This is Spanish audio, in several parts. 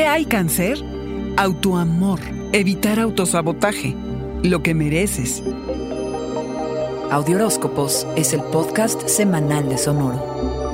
hay cáncer? Autoamor, evitar autosabotaje, lo que mereces. Audioróscopos es el podcast semanal de Sonoro.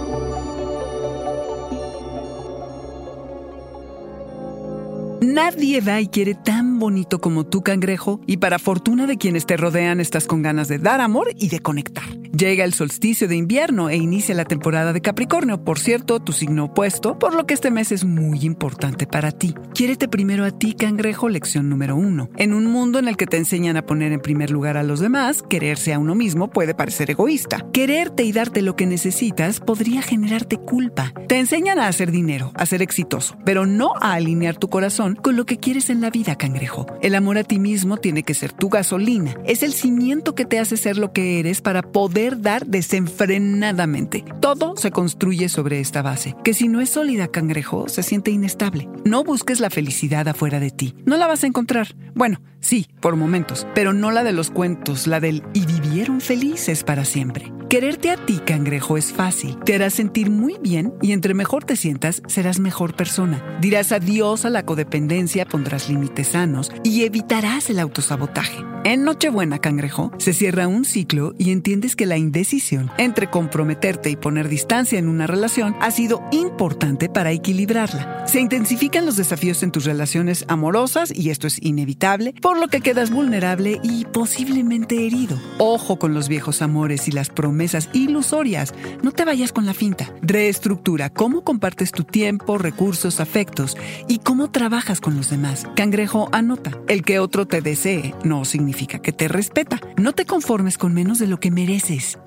Nadie da y quiere tan bonito como tú, cangrejo, y para fortuna de quienes te rodean estás con ganas de dar amor y de conectar. Llega el solsticio de invierno e inicia la temporada de Capricornio, por cierto, tu signo opuesto, por lo que este mes es muy importante para ti. Quiérete primero a ti, cangrejo, lección número uno. En un mundo en el que te enseñan a poner en primer lugar a los demás, quererse a uno mismo puede parecer egoísta. Quererte y darte lo que necesitas podría generarte culpa. Te enseñan a hacer dinero, a ser exitoso, pero no a alinear tu corazón con lo que quieres en la vida, cangrejo. El amor a ti mismo tiene que ser tu gasolina. Es el cimiento que te hace ser lo que eres para poder dar desenfrenadamente. Todo se construye sobre esta base, que si no es sólida, cangrejo, se siente inestable. No busques la felicidad afuera de ti. No la vas a encontrar. Bueno, sí, por momentos, pero no la de los cuentos, la del y vivieron felices para siempre. Quererte a ti, cangrejo, es fácil. Te hará sentir muy bien y entre mejor te sientas, serás mejor persona. Dirás adiós a la codependencia, pondrás límites sanos y evitarás el autosabotaje. En Nochebuena, cangrejo, se cierra un ciclo y entiendes que la indecisión entre comprometerte y poner distancia en una relación ha sido importante para equilibrarla. Se intensifican los desafíos en tus relaciones amorosas y esto es inevitable, por lo que quedas vulnerable y posiblemente herido. Ojo con los viejos amores y las promesas ilusorias. No te vayas con la finta. Reestructura cómo compartes tu tiempo, recursos, afectos y cómo trabajas con los demás. Cangrejo, anota. El que otro te desee no significa que te respeta. No te conformes con menos de lo que mereces.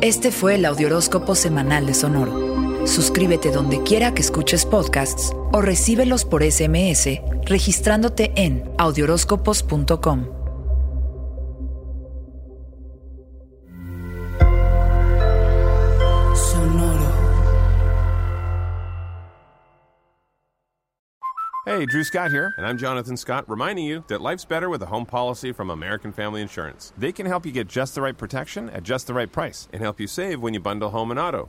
Este fue el Audioróscopo Semanal de Sonoro. Suscríbete donde quiera que escuches podcasts o recíbelos por SMS registrándote en audioróscopos.com. Hey, Drew Scott here, and I'm Jonathan Scott, reminding you that life's better with a home policy from American Family Insurance. They can help you get just the right protection at just the right price and help you save when you bundle home and auto.